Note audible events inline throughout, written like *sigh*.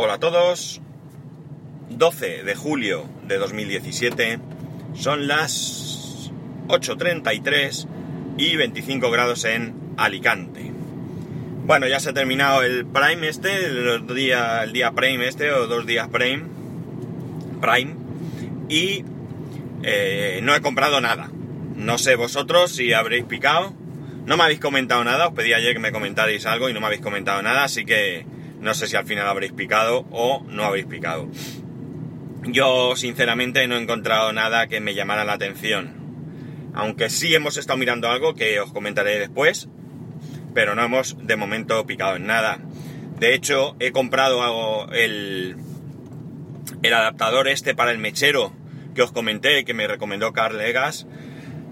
Hola a todos. 12 de julio de 2017. Son las 8.33 y 25 grados en Alicante. Bueno, ya se ha terminado el Prime este, el día, el día Prime este, o dos días Prime. Prime. Y eh, no he comprado nada. No sé vosotros si habréis picado. No me habéis comentado nada. Os pedí ayer que me comentarais algo y no me habéis comentado nada. Así que no sé si al final habréis picado o no habréis picado. Yo sinceramente no he encontrado nada que me llamara la atención. Aunque sí hemos estado mirando algo que os comentaré después, pero no hemos de momento picado en nada. De hecho, he comprado el, el adaptador este para el mechero que os comenté, que me recomendó Carl Legas,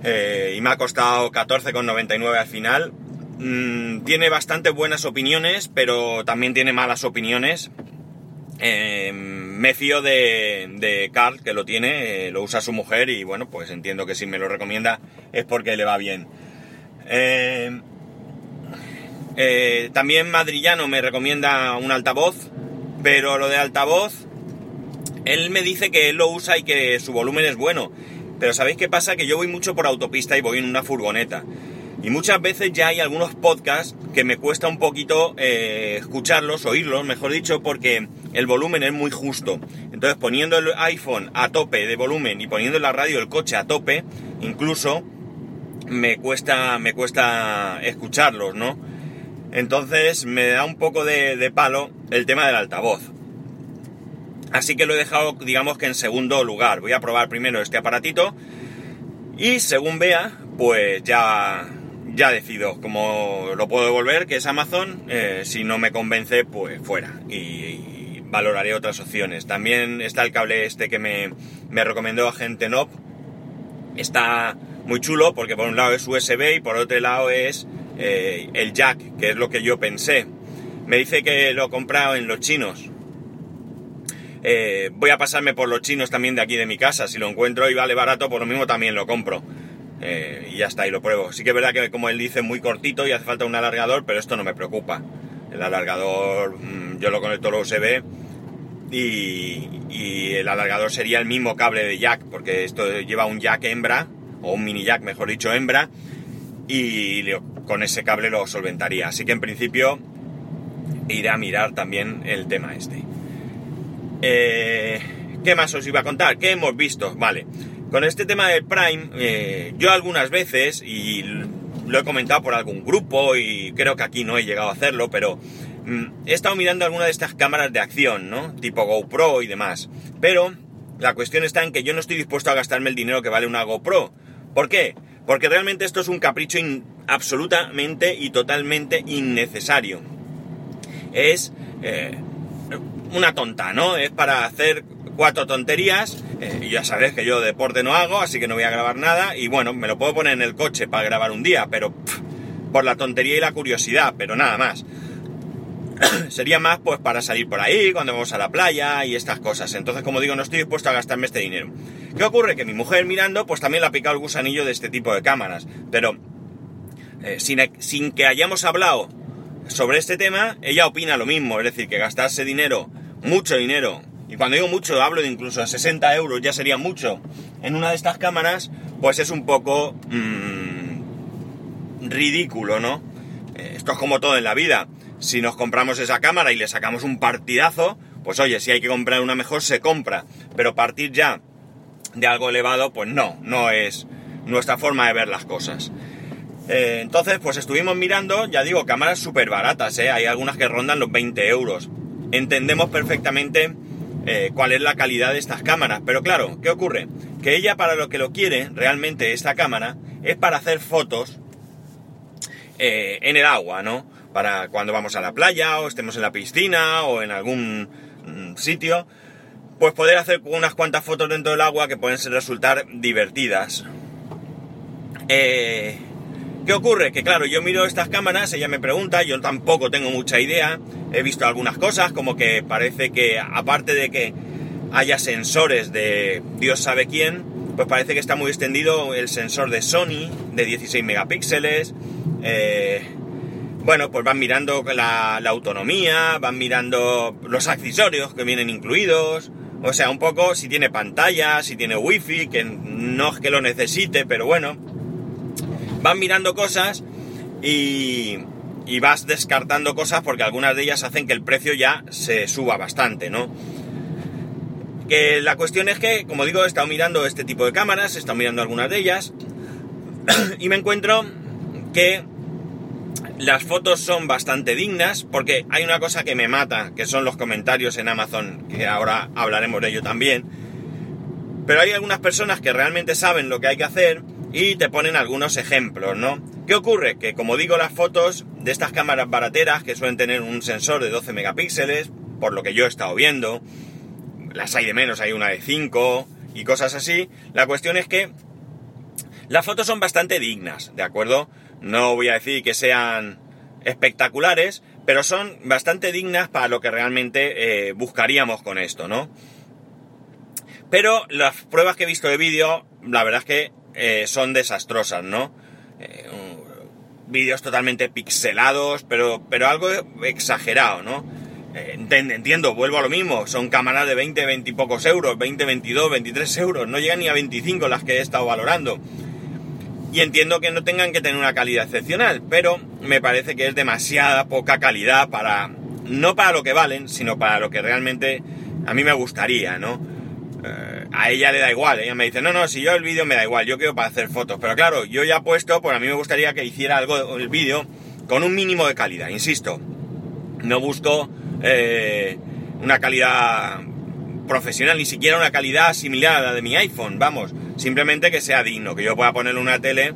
eh, y me ha costado 14,99 al final. Mm, tiene bastante buenas opiniones, pero también tiene malas opiniones. Eh, me fío de, de, Carl, que lo tiene, eh, lo usa su mujer y bueno, pues entiendo que si me lo recomienda es porque le va bien. Eh, también Madrillano me recomienda un altavoz, pero lo de altavoz, él me dice que él lo usa y que su volumen es bueno. Pero ¿sabéis qué pasa? Que yo voy mucho por autopista y voy en una furgoneta. Y muchas veces ya hay algunos podcasts que me cuesta un poquito eh, escucharlos, oírlos, mejor dicho, porque el volumen es muy justo. Entonces poniendo el iPhone a tope de volumen y poniendo la radio el coche a tope, incluso me cuesta, me cuesta escucharlos, ¿no? Entonces me da un poco de, de palo el tema del altavoz. Así que lo he dejado, digamos que en segundo lugar. Voy a probar primero este aparatito y según vea, pues ya ya decido cómo lo puedo devolver, que es Amazon. Eh, si no me convence, pues fuera. Y, y, valoraré otras opciones. También está el cable este que me, me recomendó Agente Nob. Está muy chulo porque por un lado es USB y por otro lado es eh, el jack, que es lo que yo pensé. Me dice que lo he comprado en los chinos. Eh, voy a pasarme por los chinos también de aquí de mi casa. Si lo encuentro y vale barato, por lo mismo también lo compro. Eh, y ya está, y lo pruebo. Sí que es verdad que, como él dice, muy cortito y hace falta un alargador, pero esto no me preocupa. El alargador, mmm, yo lo conecto a USB y, y, el alargador sería el mismo cable de jack, porque esto lleva un jack hembra, o un mini jack, mejor dicho, hembra, y con ese cable lo solventaría. Así que en principio iré a mirar también el tema este. Eh, ¿Qué más os iba a contar? ¿Qué hemos visto? Vale. Con este tema del Prime, eh, yo algunas veces, y lo he comentado por algún grupo, y creo que aquí no he llegado a hacerlo, pero mmm, he estado mirando alguna de estas cámaras de acción, ¿no? Tipo GoPro y demás. Pero la cuestión está en que yo no estoy dispuesto a gastarme el dinero que vale una GoPro. ¿Por qué? Porque realmente esto es un capricho absolutamente y totalmente innecesario. Es eh, una tonta, ¿no? Es para hacer cuatro tonterías. Eh, ya sabes que yo deporte no hago, así que no voy a grabar nada. Y bueno, me lo puedo poner en el coche para grabar un día, pero pff, por la tontería y la curiosidad, pero nada más. *coughs* Sería más pues para salir por ahí, cuando vamos a la playa y estas cosas. Entonces, como digo, no estoy dispuesto a gastarme este dinero. ¿Qué ocurre? Que mi mujer mirando, pues también le ha picado el gusanillo de este tipo de cámaras. Pero eh, sin, sin que hayamos hablado sobre este tema, ella opina lo mismo. Es decir, que gastarse dinero, mucho dinero, y cuando digo mucho, hablo de incluso de 60 euros, ya sería mucho, en una de estas cámaras, pues es un poco mmm, ridículo, ¿no? Eh, esto es como todo en la vida. Si nos compramos esa cámara y le sacamos un partidazo, pues oye, si hay que comprar una mejor, se compra. Pero partir ya de algo elevado, pues no, no es nuestra forma de ver las cosas. Eh, entonces, pues estuvimos mirando, ya digo, cámaras súper baratas, ¿eh? Hay algunas que rondan los 20 euros. Entendemos perfectamente eh, cuál es la calidad de estas cámaras. Pero claro, ¿qué ocurre? Que ella para lo que lo quiere, realmente, esta cámara, es para hacer fotos eh, en el agua, ¿no? Para cuando vamos a la playa o estemos en la piscina o en algún mm, sitio, pues poder hacer unas cuantas fotos dentro del agua que pueden resultar divertidas. Eh, ¿Qué ocurre? Que claro, yo miro estas cámaras, ella me pregunta, yo tampoco tengo mucha idea, he visto algunas cosas, como que parece que aparte de que haya sensores de Dios sabe quién, pues parece que está muy extendido el sensor de Sony de 16 megapíxeles, eh, bueno, pues van mirando la, la, autonomía, van mirando los accesorios que vienen incluidos, o sea, un poco si tiene pantalla, si tiene wifi, que no es que lo necesite, pero bueno, van mirando cosas y, y vas descartando cosas porque algunas de ellas hacen que el precio ya se suba bastante, ¿no? Que la cuestión es que, como digo, he estado mirando este tipo de cámaras, he estado mirando algunas de ellas *clears throat* y me encuentro que las fotos son bastante dignas porque hay una cosa que me mata, que son los comentarios en Amazon, que ahora hablaremos de ello también. Pero hay algunas personas que realmente saben lo que hay que hacer y te ponen algunos ejemplos, ¿no? ¿Qué ocurre? Que como digo, las fotos de estas cámaras barateras, que suelen tener un sensor de 12 megapíxeles, por lo que yo he estado viendo, las hay de menos, hay una de 5 y cosas así. La cuestión es que las fotos son bastante dignas, ¿de acuerdo? No voy a decir que sean espectaculares, pero son bastante dignas para lo que realmente eh, buscaríamos con esto, ¿no? Pero las pruebas que he visto de vídeo, la verdad es que eh, son desastrosas, ¿no? Eh, vídeos totalmente pixelados, pero, pero algo exagerado, ¿no? Eh, entiendo, vuelvo a lo mismo, son cámaras de 20, 20 y pocos euros, 20, 22, 23 euros, no llegan ni a 25 las que he estado valorando. Y entiendo que no tengan que tener una calidad excepcional, pero me parece que es demasiada poca calidad para, no para lo que valen, sino para lo que realmente a mí me gustaría, ¿no? A ella le da igual, ella me dice, no, no, si yo el vídeo me da igual, yo quiero para hacer fotos, pero claro, yo ya he puesto, pues a mí me gustaría que hiciera algo el vídeo con un mínimo de calidad, insisto, no busco eh, una calidad profesional, ni siquiera una calidad similar a la de mi iPhone, vamos, simplemente que sea digno, que yo pueda poner una tele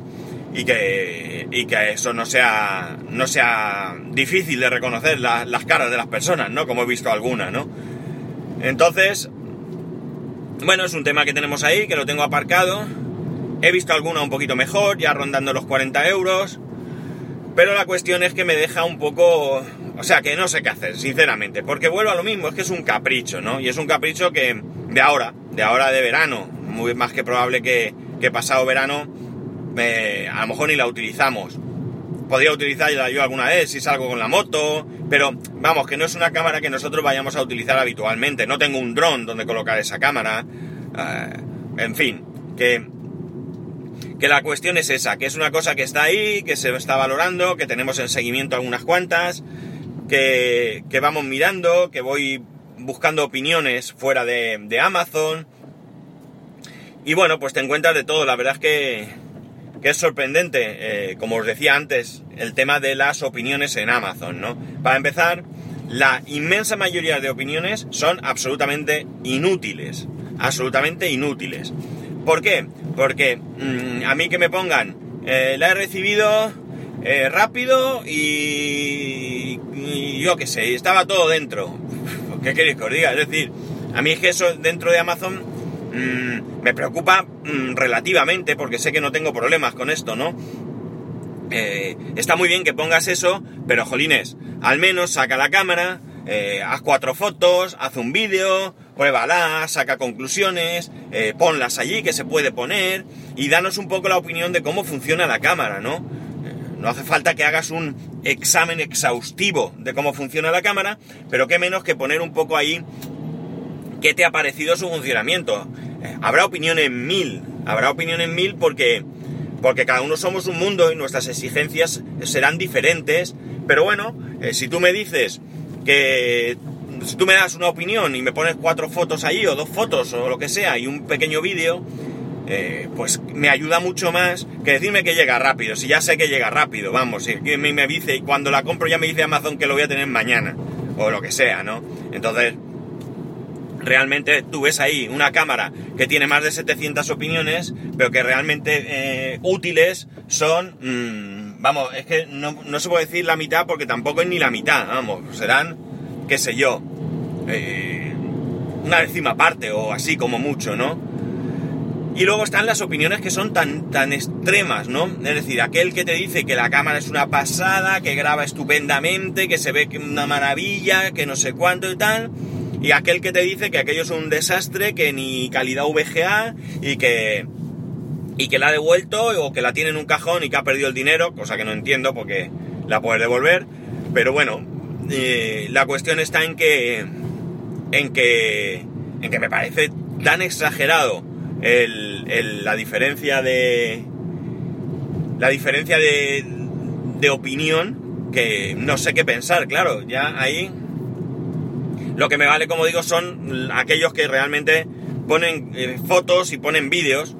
y que, y que eso no sea, no sea difícil de reconocer las caras de las personas, ¿no? Como he visto algunas, ¿no? Entonces, bueno, es un tema que tenemos ahí, que lo tengo aparcado. He visto alguna un poquito mejor, ya rondando los 40 euros. Pero la cuestión es que me deja un poco o sea que no sé qué hacer, sinceramente, porque vuelvo a lo mismo, es que es un capricho, ¿no? Y es un capricho que de ahora, de ahora de verano, muy más que probable que, que pasado verano, eh, a lo mejor ni la utilizamos. Podría utilizarla yo alguna vez si salgo con la moto, pero vamos, que no es una cámara que nosotros vayamos a utilizar habitualmente. No tengo un dron donde colocar esa cámara. Eh, en fin, que, que la cuestión es esa, que es una cosa que está ahí, que se está valorando, que tenemos en seguimiento algunas cuantas, que, vamos mirando, que voy buscando opiniones fuera de, Amazon. Y bueno, pues te encuentras de todo. La verdad es que, es sorprendente, eh, como os decía antes, el tema de las opiniones en Amazon, ¿no? Para empezar, la inmensa mayoría de opiniones son absolutamente inútiles. Absolutamente inútiles. ¿Por qué? Porque mm, a mí que me pongan, eh, la he recibido eh, rápido y, yo qué sé, estaba todo dentro. *laughs* ¿Qué queréis que os diga? Es decir, a mí es que eso dentro de Amazon mm, me preocupa relativamente porque sé que no tengo problemas con esto, ¿no? Eh, está muy bien que pongas eso, pero jolines, al menos saca la cámara, eh, haz cuatro fotos, haz un vídeo, pruébalas, saca conclusiones, ponlas allí que se puede poner y danos un poco la opinión de cómo funciona la cámara, ¿no? No hace falta que hagas un examen exhaustivo de cómo funciona la cámara, pero qué menos que poner un poco ahí qué te ha parecido su funcionamiento. Habrá opinión en mil, habrá opinión en mil porque, porque cada uno somos un mundo y nuestras exigencias serán diferentes, pero bueno, eh, si tú me dices que si tú me das una opinión y me pones cuatro fotos ahí o dos fotos o lo que sea y un pequeño vídeo, eh, pues me ayuda mucho más que decirme que llega rápido. Si ya sé que llega rápido, vamos, si me, me dice, y cuando la compro ya me dice Amazon que lo voy a tener mañana, o lo que sea, ¿no? Entonces, realmente tú ves ahí una cámara que tiene más de 700 opiniones, pero que realmente eh, útiles son, mm, vamos, es que no, se puede decir la mitad porque tampoco es ni la mitad, vamos, serán, qué sé yo, eh, una décima parte o así como mucho, ¿no? Y luego están las opiniones que son tan, tan extremas, ¿no? Es decir, aquel que te dice que la cámara es una pasada, que graba estupendamente, que se ve una maravilla, que no sé cuánto y tal. Y aquel que te dice que aquello es un desastre, que ni calidad VGA y que, y que la ha devuelto o que la tiene en un cajón y que ha perdido el dinero, cosa que no entiendo porque la puedes devolver, pero bueno, eh, la cuestión está en que, en que, en que me parece tan exagerado la diferencia de, la diferencia de, de opinión que no sé qué pensar, claro, ya ahí lo que me vale, como digo, son aquellos que realmente ponen eh, fotos y ponen vídeos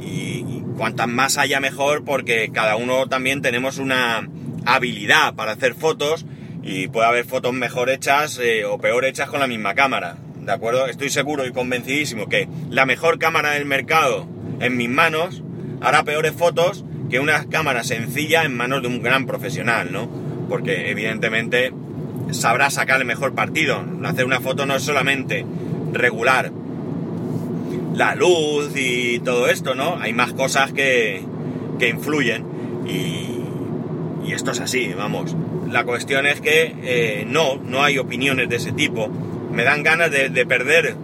y, cuantas más haya mejor porque cada uno también tenemos una habilidad para hacer fotos y puede haber fotos mejor hechas eh, o peor hechas con la misma cámara. ¿De acuerdo? Estoy seguro y convencidísimo que la mejor cámara del mercado en mis manos hará peores fotos que una cámara sencilla en manos de un gran profesional, ¿no? Porque evidentemente sabrá sacar el mejor partido. Hacer una foto no es solamente regular la luz y todo esto, ¿no? Hay más cosas que, que influyen y, esto es así, vamos. La cuestión es que eh, no, no hay opiniones de ese tipo. Me dan ganas de, de perder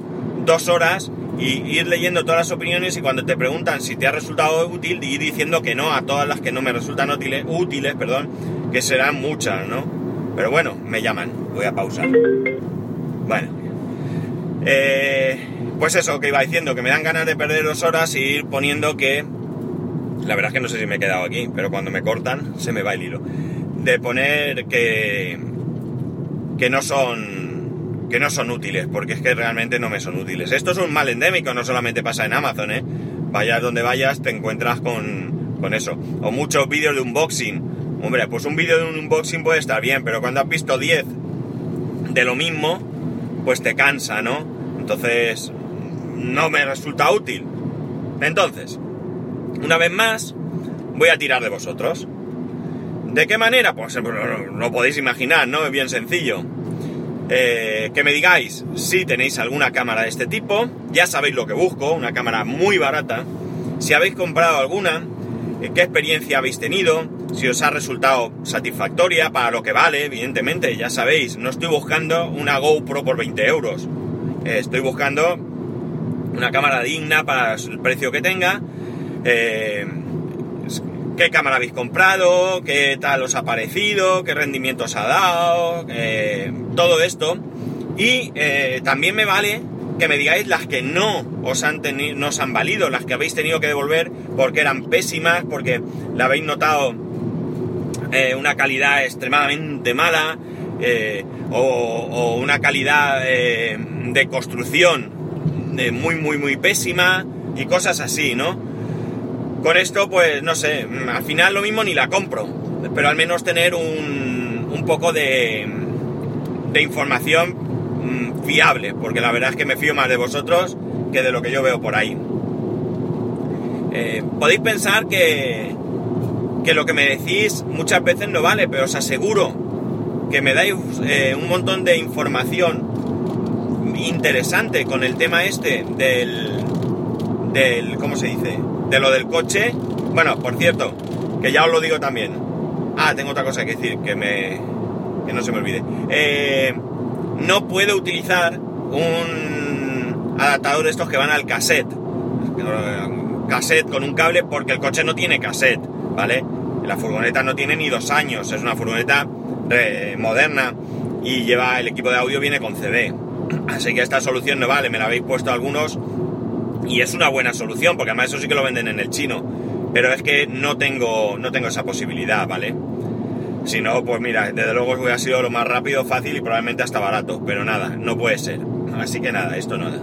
dos horas y ir leyendo todas las opiniones y cuando te preguntan si te ha resultado útil, ir diciendo que no a todas las que no me resultan útiles, útiles perdón, que serán muchas, ¿no? Pero bueno, me llaman, voy a pausar. Bueno, eh, pues eso que iba diciendo, que me dan ganas de perder dos horas y ir poniendo que... La verdad es que no sé si me he quedado aquí, pero cuando me cortan se me va el hilo. De poner que... que no son que no son útiles, porque es que realmente no me son útiles. Esto es un mal endémico, no solamente pasa en Amazon, ¿eh? Vayas donde vayas, te encuentras con, con eso. O muchos vídeos de unboxing. Hombre, pues un vídeo de un unboxing puede estar bien, pero cuando has visto 10 de lo mismo, pues te cansa, ¿no? Entonces, no me resulta útil. Entonces, una vez más, voy a tirar de vosotros. ¿De qué manera? Pues lo, lo podéis imaginar, ¿no? Es bien sencillo eh, que me digáis si tenéis alguna cámara de este tipo, ya sabéis lo que busco, una cámara muy barata, si habéis comprado alguna, eh, qué experiencia habéis tenido, si os ha resultado satisfactoria para lo que vale, evidentemente, ya sabéis, no estoy buscando una GoPro por 20 euros, eh, estoy buscando una cámara digna para el precio que tenga, qué cámara habéis comprado, qué tal os ha parecido, qué rendimiento os ha dado, eh, todo esto. Y eh, también me vale que me digáis las que no os han no os han valido, las que habéis tenido que devolver porque eran pésimas, porque la habéis notado eh, una calidad extremadamente mala o, o, una calidad de construcción muy muy muy pésima y cosas así, ¿no? Con esto, pues no sé, al final lo mismo ni la compro, pero al menos tener un, un poco de, de información mm, fiable, porque la verdad es que me fío más de vosotros que de lo que yo veo por ahí. Eh, podéis pensar que, que lo que me decís muchas veces no vale, pero os aseguro que me dais eh, un montón de información interesante con el tema este del, del ¿cómo se dice? de lo del coche. Bueno, por cierto, que ya os lo digo también. Ah, tengo otra cosa que decir, que me. que no se me olvide. Eh, no puedo utilizar un adaptador de estos que van al cassette. Cassette con un cable porque el coche no tiene cassette, ¿vale? La furgoneta no tiene ni dos años, es una furgoneta eh, moderna y lleva el equipo de audio viene con CD. *clears throat* Así que esta solución no vale, me la habéis puesto algunos y es una buena solución, porque además eso sí que lo venden en el chino. Pero es que no tengo, no tengo esa posibilidad, ¿vale? Si no, pues mira, desde luego hubiera sido lo más rápido, fácil y probablemente hasta barato. Pero nada, no puede ser. Así que nada, esto no da.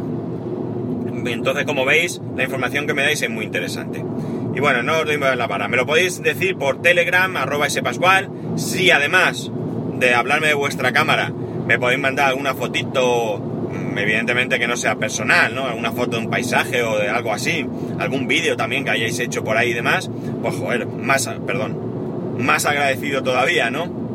Entonces, como veis, la información que me dais es muy interesante. Y bueno, no os doy la vara. Me lo podéis decir por Telegram, arroba spascual. Si además de hablarme de vuestra cámara, me podéis mandar alguna fotito evidentemente que no sea personal, ¿no? Alguna foto de un paisaje o de algo así, algún vídeo también que hayáis hecho por ahí y demás, pues joder, más, perdón, más agradecido todavía, ¿no?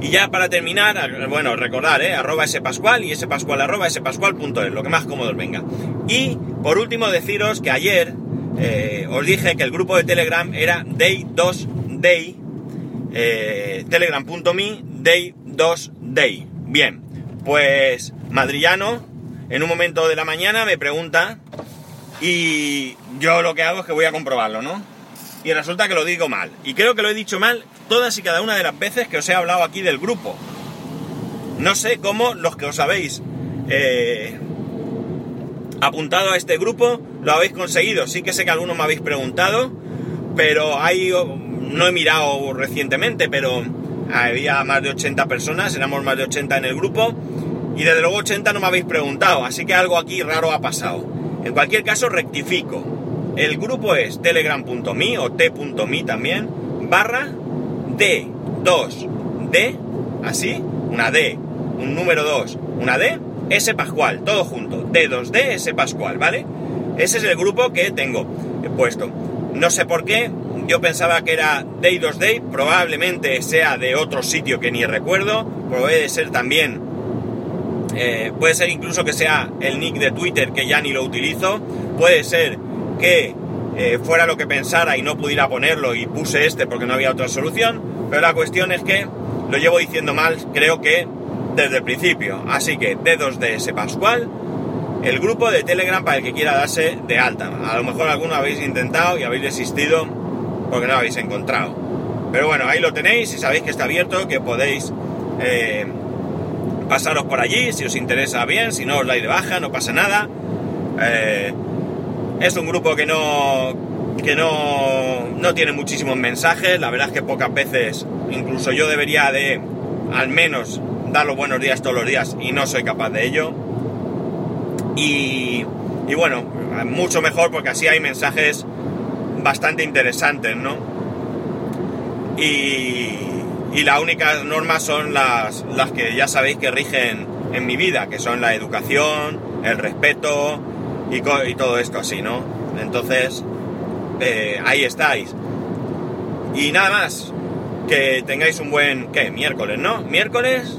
Y ya para terminar, bueno, recordar, ¿eh? arroba spascual y spascual arroba lo que más cómodo os venga. Y por último deciros que ayer eh, os dije que el grupo de Telegram era day2day, eh, telegram.me day2day. Bien, pues Madrillano, en un momento de la mañana, me pregunta y yo lo que hago es que voy a comprobarlo, ¿no? Y resulta que lo digo mal. Y creo que lo he dicho mal todas y cada una de las veces que os he hablado aquí del grupo. No sé cómo los que os habéis eh, apuntado a este grupo lo habéis conseguido. Sí que sé que algunos me habéis preguntado, pero hay, no he mirado recientemente, pero había más de 80 personas, éramos más de 80 en el grupo, y desde luego 80 no me habéis preguntado, así que algo aquí raro ha pasado. En cualquier caso, rectifico. El grupo es telegram.me o t.me también, barra D2D, así, una D, un número 2, una D, S Pascual, todo junto, D2D, S Pascual, ¿vale? Ese es el grupo que tengo puesto. No sé por qué, yo pensaba que era Day2Day, probablemente sea de otro sitio que ni recuerdo, puede ser también, eh, puede ser incluso que sea el nick de Twitter que ya ni lo utilizo, puede ser que eh, fuera lo que pensara y no pudiera ponerlo y puse este porque no había otra solución, pero la cuestión es que lo llevo diciendo mal, creo que desde el principio. Así que D2DS Pascual, el grupo de Telegram para el que quiera darse de alta. A lo mejor alguno habéis intentado y habéis desistido porque no lo habéis encontrado. Pero bueno, ahí lo tenéis y sabéis que está abierto, que podéis eh, pasaros por allí si os interesa bien, si no os dais de baja, no pasa nada. Eh, es un grupo que no que no, no tiene muchísimos mensajes, la verdad es que pocas veces, incluso yo debería de al menos dar los buenos días todos los días y no soy capaz de ello. Y, bueno, mucho mejor porque así hay mensajes bastante interesantes, ¿no? Y, y la única norma son las, las que ya sabéis que rigen en mi vida, que son la educación, el respeto y, y todo esto así, ¿no? Entonces, eh, ahí estáis. Y nada más, que tengáis un buen, ¿qué? Miércoles, ¿no? Miércoles